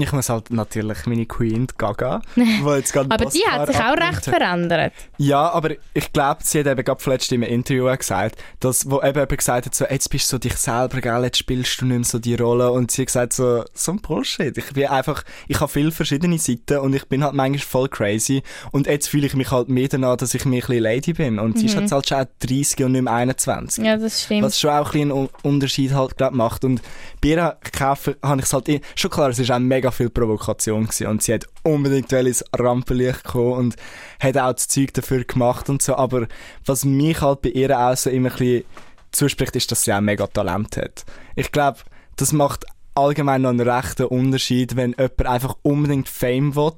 Ich muss halt natürlich meine Queen, Gaga, wo jetzt gerade Aber die hat sich auch recht verändert. Ja, aber ich glaube, sie hat eben gerade vorletzt in einem Interview gesagt, dass, wo eben jemand gesagt hat, so, jetzt bist du so dich selber, gell, jetzt spielst du nicht mehr so die Rolle. Und sie hat gesagt, so, so ein Bullshit. Ich bin einfach, ich habe viele verschiedene Seiten und ich bin halt manchmal voll crazy. Und jetzt fühle ich mich halt mehr danach, dass ich mehr ein bisschen Lady bin. Und sie ist jetzt halt schon auch 30 und nicht mehr 21. Ja, das stimmt. Was schon auch ein bisschen einen Unterschied halt, glaub, macht. Und bei ihr kaufen, habe ich es halt, schon klar, es war auch mega viel Provokation gewesen. Und sie hat unbedingt ins Rampenlicht kommen und hat auch das Zeug dafür gemacht und so. Aber was mich halt bei ihr auch so immer ein bisschen zuspricht, ist, dass sie auch mega Talent hat. Ich glaube, das macht allgemein noch einen rechten Unterschied, wenn jemand einfach unbedingt Fame will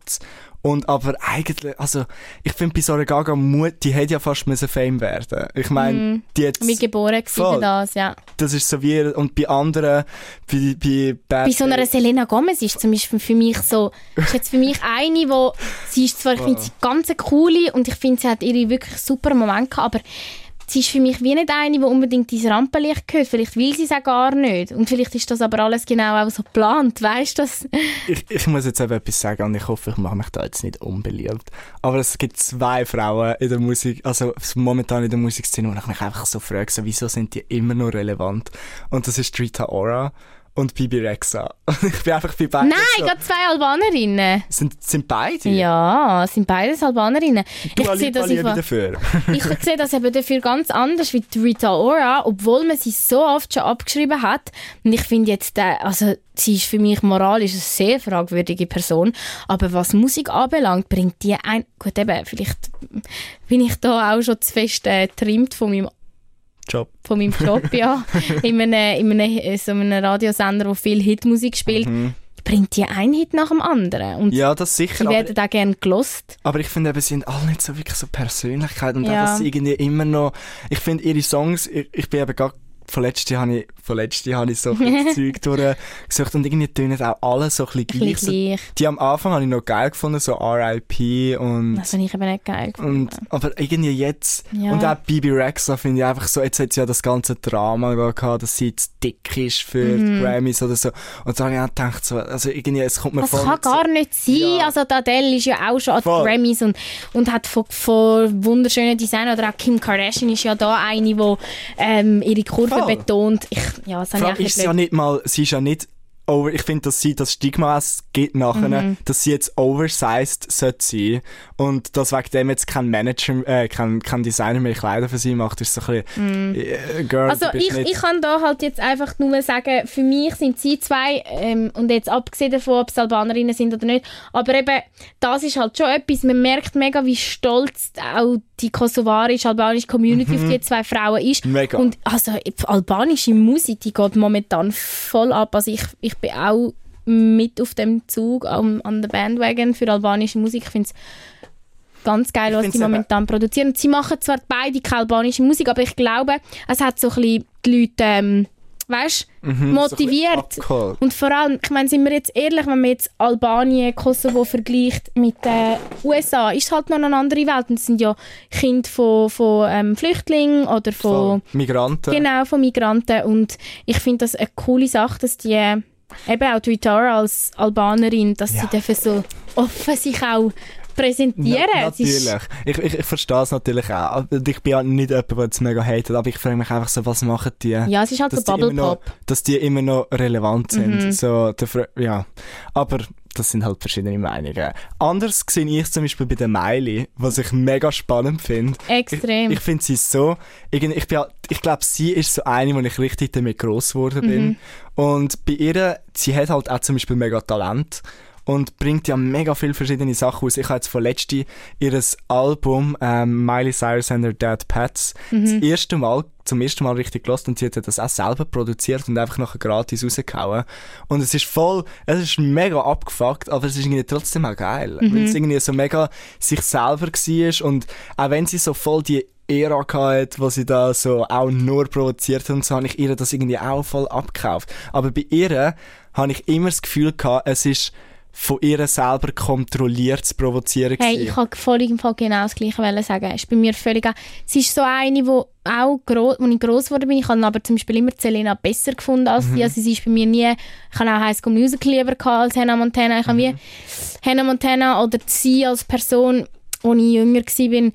und aber eigentlich, also ich finde bei Sarah Gaga, Mut, die hätte ja fast müssen Fame werden. Ich meine, die hat Wie geboren für Voll. das, ja. das ist so wie, und bei anderen, bei, bei Bad Bei so einer Selena Gomez ist zum Beispiel für mich so, ist jetzt für mich eine, wo, sie ist zwar, ich finde sie ganz coole und ich finde, sie hat ihre wirklich super Momente gehabt, aber sie ist für mich wie nicht eine, die unbedingt ins Rampenlicht gehört. Vielleicht will sie es auch gar nicht. Und vielleicht ist das aber alles genau auch so geplant, weißt du das? ich, ich muss jetzt eben etwas sagen und ich hoffe, ich mache mich da jetzt nicht unbeliebt. Aber es gibt zwei Frauen in der Musik, also momentan in der Musikszene, wo ich mich einfach so frage, so, wieso sind die immer noch relevant? Und das ist Rita Ora und Bibi Rexa. Ich bin einfach bei beiden Nein, so, gerade zwei Albanerinnen. sind, sind beide? Ja, sind beides Albanerinnen. Du ich sehe das einfach- dafür. ich sehe das eben dafür ganz anders wie Rita Ora, obwohl man sie so oft schon abgeschrieben hat. Und ich finde jetzt, äh, also sie ist für mich moralisch eine sehr fragwürdige Person, aber was Musik anbelangt, bringt die ein... Gut, eben, vielleicht bin ich da auch schon zu fest äh, getrimmt von meinem Job. von meinem Job, ja. in einem, in einem, so einem Radiosender, der viel Hitmusik spielt, bringt die ein Hit nach dem anderen. Und Mhm. Ja, das sicher. die werden auch gerne gelost. Aber ich finde eben, sie sind alle nicht so wirklich so Persönlichkeit und Ja. auch, dass sie irgendwie immer noch, ich finde ihre Songs, ich, ich bin eben gerade Vorletzte habe ich, vorletzte habe ich so bisschen Zeug durchgesucht und irgendwie tönen auch alle so ein bisschen gleich. So, die am Anfang habe ich noch geil gefunden, so R.I.P. und, Das finde ich eben nicht geil gefunden. und, aber irgendwie jetzt, Ja. und auch Bibi Rexa finde ich einfach so, jetzt hat sie ja das ganze Drama gehabt, dass sie jetzt dick ist für die Grammys oder so. Und da habe ich auch gedacht, so, also irgendwie, es kommt mir Das vor. kann gar nicht sein. Ja. Also die Adele ist ja auch schon an den Voll. Grammys und, und hat von, von wunderschönen Design oder auch Kim Kardashian ist ja da eine, die ähm, ihre Kurve Voll. betont. Ich, ja, das habe ich ist ja nicht mal, sie ist ja nicht over, ich finde, dass sie das Stigma es gibt nachher, Mhm. dass sie jetzt oversized sollte sein und dass wegen dem jetzt kein Manager, äh, kein, kein Designer mehr Kleider für sie macht, ist so ein bisschen, äh, Girl, Mhm. Also ich, ich kann da halt jetzt einfach nur sagen, für mich sind sie zwei, ähm, und jetzt abgesehen davon, ob es Albanerinnen sind oder nicht, aber eben, das ist halt schon etwas, man merkt mega, wie stolz auch die kosovarisch-albanische Community auf die zwei Frauen ist. Mhm. Mega. Und also albanische Musik, die geht momentan voll ab. Also ich, ich bin auch mit auf dem Zug am, an der Bandwagon für albanische Musik. Ich finde es ganz geil, was die eben- momentan produzieren. Und sie machen zwar beide keine albanische Musik, aber ich glaube, es hat so ein bisschen die Leute, ähm, weißt, Mhm, motiviert. So und vor allem, ich meine, sind wir jetzt ehrlich, wenn man jetzt Albanien, Kosovo vergleicht mit den USA, ist es halt noch eine andere Welt. Und es sind ja Kinder von, von ähm, Flüchtlingen oder von, Voll. Migranten. genau, von Migranten. Und ich finde das eine coole Sache, dass die, eben auch die Ritara als Albanerin, dass Ja. sie dürfen so offen sich auch präsentieren. Na, Es natürlich. Ich, ich, ich verstehe es natürlich auch. Ich bin ja nicht jemand, der jetzt mega hatet, aber ich frage mich einfach so, was machen die? Ja, es ist halt so dass die immer noch, Bubble Pop. dass die immer noch relevant sind. Mhm. So, der, ja. Aber das sind halt verschiedene Meinungen. Anders sehe ich zum Beispiel bei der Miley, was ich mega spannend finde. Extrem. Ich, ich finde sie so, ich, bin, halt- ich glaube, sie ist so eine, wo ich richtig damit gross geworden bin. Mhm. Und bei ihr, sie hat halt auch zum Beispiel mega Talent und bringt ja mega viele verschiedene Sachen aus. Ich habe jetzt vorletzt ihr Album ähm, Miley Cyrus and Her Dead Pets Mhm. das erste Mal, zum ersten Mal richtig gelost und sie hat das auch selber produziert und einfach nachher gratis rausgehauen. Und es ist voll, es ist mega abgefuckt, aber es ist irgendwie trotzdem auch geil. Weil es irgendwie so mega sich selber war und auch wenn sie so voll die Ära gehabt, wo sie da so auch nur provoziert hat und so, habe ich ihr das irgendwie auch voll abgekauft. Aber bei ihr habe ich immer das Gefühl gehabt, es ist von ihr selber kontrolliertes Provozieren Hey, ich wollte voll im Fall genau das Gleiche wollen sagen. Ist bei mir völlig. Sie ist so eine, wo auch gross, wo ich gross geworden bin. Ich habe aber zum Beispiel immer Selena besser gefunden als Mhm. sie. Also sie ist bei mir nie. Ich habe auch High School Musical lieber als Hannah Montana. Ich habe wie Mhm. Hannah Montana oder sie als Person, als ich jünger war,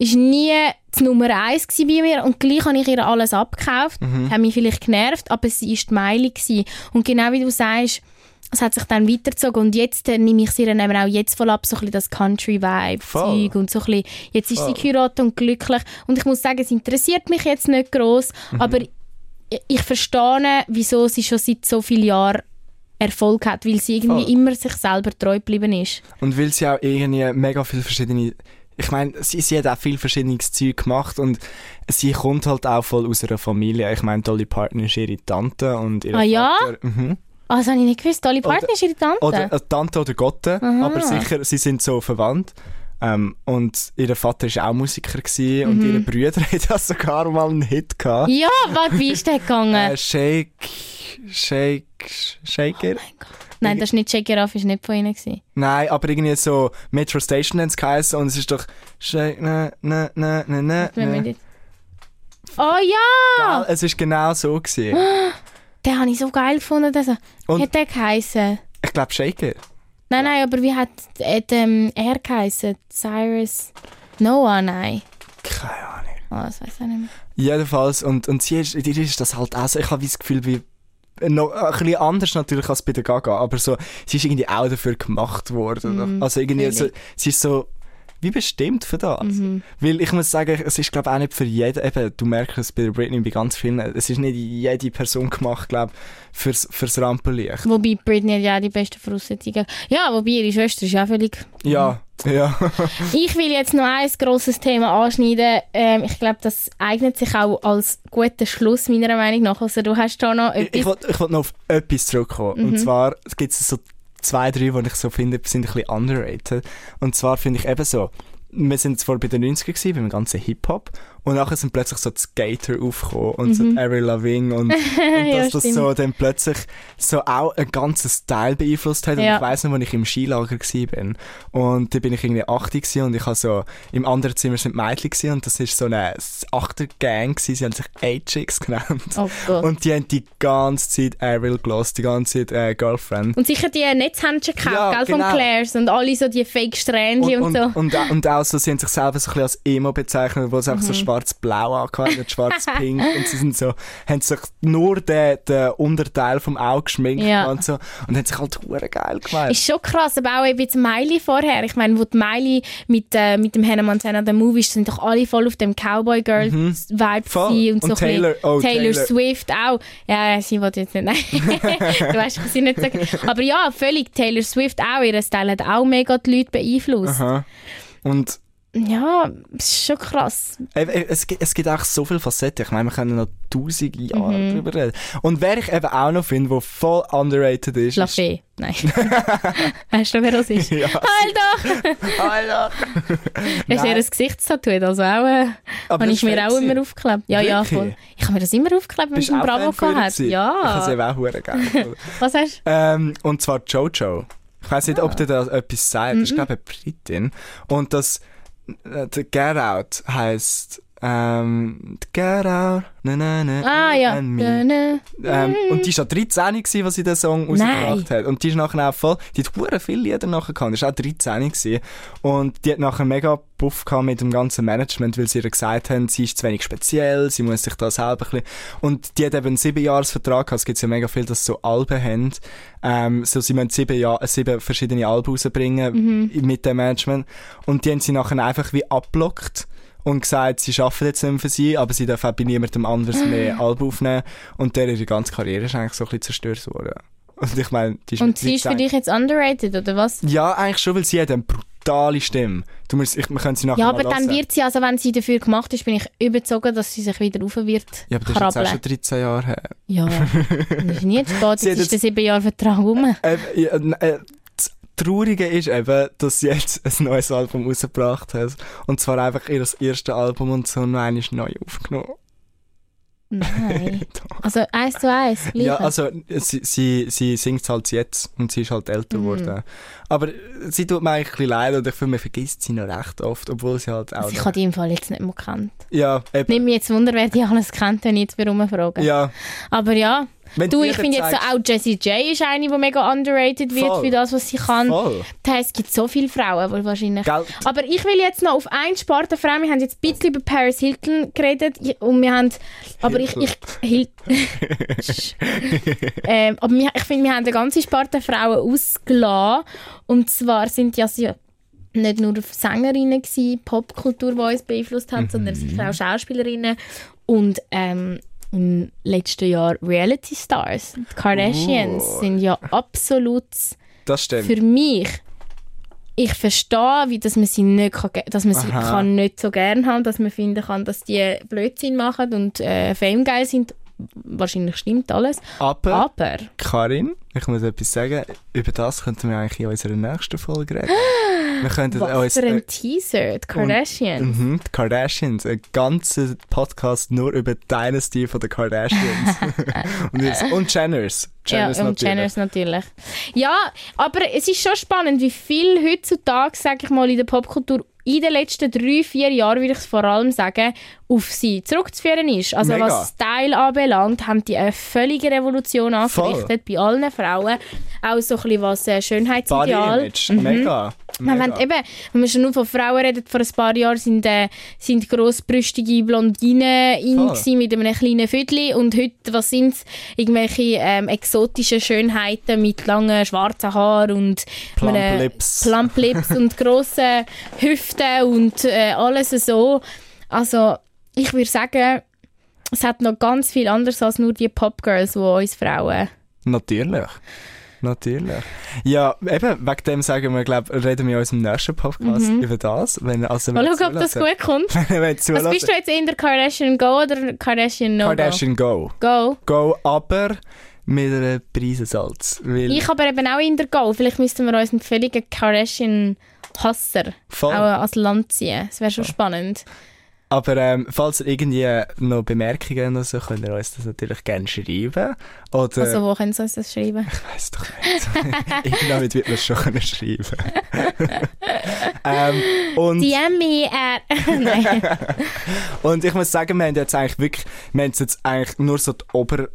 ist nie die Nummer eins gsi bei mir und gleich habe ich ihr alles abgekauft, Mhm. hat mich vielleicht genervt, aber sie ist die Meile. Und genau wie du sagst, es hat sich dann weitergezogen und jetzt äh, nehme ich sie dann eben auch jetzt voll ab, so ein bisschen das. Country-Vibe-Zeug und so ein bisschen, jetzt ist Voll. sie geheiratet und glücklich und ich muss sagen, es interessiert mich jetzt nicht gross, Mhm. aber ich, ich verstehe, wieso sie schon seit so vielen Jahren Erfolg hat, weil sie irgendwie Voll. immer sich selber treu geblieben ist. Und weil sie auch irgendwie mega viele verschiedene. Ich meine, sie, sie hat auch viel verschiedenes Zeug gemacht und sie kommt halt auch voll aus einer Familie. Ich meine, Dolly Parton ist ihre Tante und ihre Ah, ja? Vater. Mhm. Ah, das habe ich nicht gewusst. Dolly Parton Oder- ist ihre Tante. Oder äh, Tante oder Gotte, Aha. aber sicher, sie sind so verwandt. Ähm, und ihr Vater war auch Musiker gewesen, und Mhm. ihre Brüder hatten sogar mal einen Hit gehabt. ja, warte, wie ist der gegangen? Äh, Shake, Shake, Shaker? Nein, das ist nicht Shake It Off, ist nicht von ihnen. Gewesen. Nein, aber irgendwie so Metro Station haben sie geheißen und es ist doch Shake, ne, ne, ne, ne, ne, Oh ja! Gell? Es ist genau so gewesen. Den habe ich so geil gefunden. Also, wie hat der geheißen? Ich glaube Shaker. Nein, nein, aber wie hat, hat ähm, er geheißen? Cyrus? Noah, nein. Keine Ahnung. Oh, das weiß ich nicht mehr. Jedenfalls, und, und sie ist, dir ist das halt auch so, ich habe das Gefühl, wie, noch ein bisschen anders natürlich als bei der Gaga, aber so, sie ist irgendwie auch dafür gemacht worden. Mhm, also irgendwie, so, sie ist so, wie bestimmt für das. Mhm. Weil ich muss sagen, es ist glaube auch nicht für jeden, eben, du merkst es bei der Britney bei ganz vielen, es ist nicht jede Person gemacht, glaube fürs, fürs Rampenlicht. Wobei Britney hat ja die besten Voraussetzungen. Ja, wobei ihre Schwester ist auch völlig... Ja, ja. Ich will jetzt noch ein grosses Thema anschneiden. Ähm, ich glaube, das eignet sich auch als guter Schluss, meiner Meinung nach. Also du hast da noch ich ich etwas... wollte ich wollt noch auf etwas zurückkommen. Mhm. Und zwar gibt es so zwei, drei, die ich so finde, sind ein bisschen underrated. Und zwar finde ich eben so, wir sind zwar bei den 90er gewesen, beim ganzen Hip-Hop, und nachher sind plötzlich so die Skater aufgekommen und so die Avril Lavigne und, und Mhm. Ja, dass das stimmt. so dann plötzlich so auch einen ganzen Style beeinflusst hat. Und Ja. ich weiss noch, als ich im Skilager war und da bin ich irgendwie 80 gewesen und ich habe so, im anderen Zimmer sind Mädchen und das ist so eine Achtergang gewesen, sie haben sich A-Chicks genannt. Oh. Und, Und die haben die ganze Zeit Avril gelost, die ganze Zeit äh, Girlfriend. sicher die Netzhändchen gekauft, Ja, gell, genau. von Claire's und alle so die Fake-Strähnchen und, und, so. und, und, und auch so, sie haben sich selber so ein bisschen als Emo bezeichnet, wo sie einfach so Mhm. Schwarz-blau angehabt nicht schwarz-pink. und sie sind so, haben sich nur den, den Unterteil vom Auge geschminkt Ja. und so. Und haben sich halt hure geil gemacht. Ist schon krass, aber auch eben jetzt Miley vorher. Ich meine, wo die Miley mit, äh, mit dem Hannah Montana der Movie ist, sind doch alle voll auf dem Cowboy Girl Vibe Mhm. Voll. gewesen und so Und Taylor- oh, Taylor Taylor. Swift auch. Ja, sie wollte jetzt nicht, nein. du weißt, ich kann sie nicht sagen. Aber ja, völlig Taylor Swift auch. Ihr Style hat auch mega die Leute beeinflusst. Aha. Und Ja, es ist schon krass. es, gibt, es gibt auch so viele Facetten. Ich meine, wir können noch tausend Jahre Mhm. drüber reden. Und wer ich eben auch noch finde, der voll underrated ist, La ist... Fee. Nein. weißt du, wer das ist? Ja, Halt doch! Alter! Hast du ihr Gesichtstattoo? Also auch, äh, habe das ich mir auch fake immer aufgeklebt. Ja, ja, voll. Ich habe mir das immer aufgeklebt, wenn ich einen Bravo gewesen? Ja. Ich habe sie eben auch hure geil. Was hast du? Ähm, und zwar Jojo. Ich weiß nicht, ob Ah. dir das etwas sagt. Das ist, glaube ich, eine Britin. Und das, äh, der Get Out heisst, ähm, Get Out, na, na, na, Ah ja. and me. Nö. Ähm, und die war schon 13 gewesen, als sie den Song rausgebracht hat. Und die ist nachher auch voll, die hat hure viele Lieder nachher gehabt. Die war auch 13 gewesen. Und die hat nachher mega Buff gehabt mit dem ganzen Management, weil sie ihr gesagt haben, sie ist zu wenig speziell, sie muss sich da selber ein bisschen, und die hat eben einen Siebenjahresvertrag gehabt. Es gibt ja mega viel, dass so Alben haben. Ähm, so, sie müssen sieben, Jahr, sieben verschiedene Alben rausbringen mit dem Management. Und die haben sie nachher einfach wie abblockt und gesagt, sie arbeiten jetzt nicht mehr für sie, aber sie dürfen auch bei niemandem anders mehr Alben aufnehmen. Und der ihre ganze Karriere ist eigentlich so ein bisschen zerstört worden. Und ich meine, die ist Und sie ist für 13 dich jetzt underrated, oder was? Ja, eigentlich schon, weil sie hat eine brutale Stimme. Du musst, ich, wir können sie nachher Ja, aber dann wird sie, also wenn sie dafür gemacht ist, bin ich überzeugt, dass sie sich wieder rauf wird Ja, aber das ist jetzt auch krabbeln. schon 13 Jahre her. Ja, das ist zu spät, jetzt ist der sieben Jahre Vertrag rum. Ja, n- äh, das Traurige ist eben, dass sie jetzt ein neues Album rausgebracht hat. Und zwar einfach ihr erstes Album und so noch einmal neu aufgenommen. Nein. Also eins zu eins, gleich. Ja, also sie, sie, sie singt halt jetzt und sie ist halt älter Mhm. geworden. Aber sie tut mir eigentlich ein bisschen leid und ich finde, man vergisst sie noch recht oft, obwohl sie halt auch... also ich habe die im Fall jetzt nicht mehr gekannt. ja, eben, Nimm mich jetzt Wunder, wer die alles kennt, wenn ich jetzt wieder rumfrage. ja. Aber ja, Wenn du, ich finde jetzt so auch Jessie J ist eine, die mega underrated wird Voll. für das, was sie kann. Voll. Das heisst, es gibt so viele Frauen, die wahrscheinlich... Gell? Aber ich will jetzt noch auf einen Sparte Frau. Wir haben jetzt ein bisschen über Paris Hilton geredet und wir haben, aber ich, ich Hil ähm, aber wir, ich finde, wir haben eine ganze Sparte Frauen ausgelassen und zwar sind ja sie nicht nur Sängerinnen Popkultur, die uns beeinflusst hat, sondern sicher auch Schauspielerinnen und ähm, im letzten Jahr Reality Stars. Die Kardashians Oh. sind ja absolut Das stimmt. für mich ich verstehe, wie dass man sie nicht kann, dass man sie Aha. kann nicht so gern haben, dass man finden kann, dass die Blödsinn machen und äh, Fame geil sind. Wahrscheinlich stimmt alles. Aber, Aber Karin, ich muss etwas sagen, über das könnten wir eigentlich in unserer nächsten Folge reden. Wir könnten was uns... für äh, ein Teaser, die Kardashians. Mhm, die Kardashians, ein ganzer Podcast nur über die Dynasty von den Kardashians. und, jetzt, und Jenners. Ja, Jenners und natürlich. Jenners natürlich. Ja, aber es ist schon spannend, wie viel heutzutage, sage ich mal, in der Popkultur in den letzten drei, vier Jahren, würde ich es vor allem sagen, auf sie zurückzuführen ist. Also Mega. was Style anbelangt, haben die eine völlige Revolution angerichtet bei allen Frauen. Auch so ein bisschen was äh, Body Schönheitsideal. Image, mega. Man, mega. wenn, eben, wenn man schon nur von Frauen redet, vor ein paar Jahren sind, äh, sind grossbrüstige Blondinen in mit einem kleinen Viertel und heute, was sind Irgendwelche ähm, exotischen Schönheiten mit langen schwarzen Haaren und Plump einem- Lips. Plump Lips und grossen Hüften und äh, alles so. Also, ich würde sagen, es hat noch ganz viel anderes als nur die Popgirls, die uns Frauen... Natürlich. Natürlich. Ja, eben, wegen dem sagen wir, glaub, reden wir in unserem nächsten Podcast über das. Wenn, also, Mal schauen, ob das gut kommt. wenn Was zulassen- bist du jetzt in der Kardashian Go oder Kardashian No Kardashian Go. Go? Go, aber mit einer Preisensalz. Ich aber eben auch in der Go. Vielleicht müssten wir uns einen völligen Kardashian-Hasser voll. auch ans Land ziehen. Das wäre schon spannend. Aber ähm, falls ihr irgendwie noch Bemerkungen oder so, könnt ihr uns das natürlich gerne schreiben. Oder, Also wo können Sie uns das schreiben? ich weiss doch nicht. Irgendwann wird man es schon können schreiben ähm, und, DM me at... Und ich muss sagen, wir haben jetzt eigentlich wirklich, wir haben jetzt eigentlich nur so die Ober...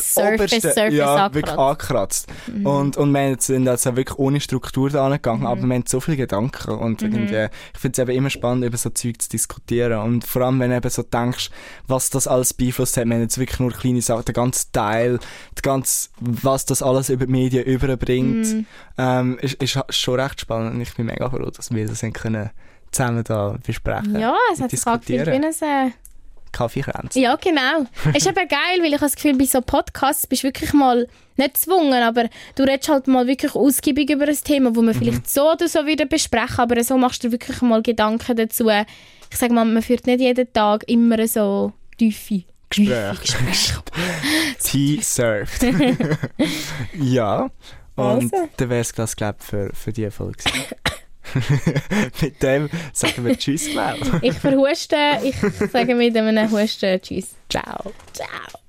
Surface, oberste- Surface ja, wirklich angekratzt. angekratzt. Und, und wir sind also wirklich ohne Struktur da angegangen, aber wir haben so viele Gedanken und irgendwie, ich finde es eben immer spannend, über so Zeug zu diskutieren und vor allem, wenn du eben so denkst, was das alles beeinflusst hat, wir haben jetzt wirklich nur kleine Sachen, der ganze Teil, der ganze, was das alles über die Medien überbringt, ähm, ist, ist schon recht spannend und ich bin mega froh, dass wir das haben können zusammen da besprechen. Ja, es hat sich angefühlt wie ein... Äh, Kaffeekränz. ja, genau. Es ist eben geil, weil ich habe das Gefühl, bei so Podcasts bist du wirklich mal nicht gezwungen, aber du redest halt mal wirklich ausgiebig über ein Thema, wo man Mhm. vielleicht so oder so wieder besprechen, aber so machst du wirklich mal Gedanken dazu. Ich sage mal, man führt nicht jeden Tag immer so tiefe Gespräch. Tea served. ja. Und Also. dann wäre es das, glaube ich, für, für diese Folge. Mit dem sagen wir Tschüss, glaube Ich verhuste, ich sage mit einem Husten Tschüss. Ciao. Ciao.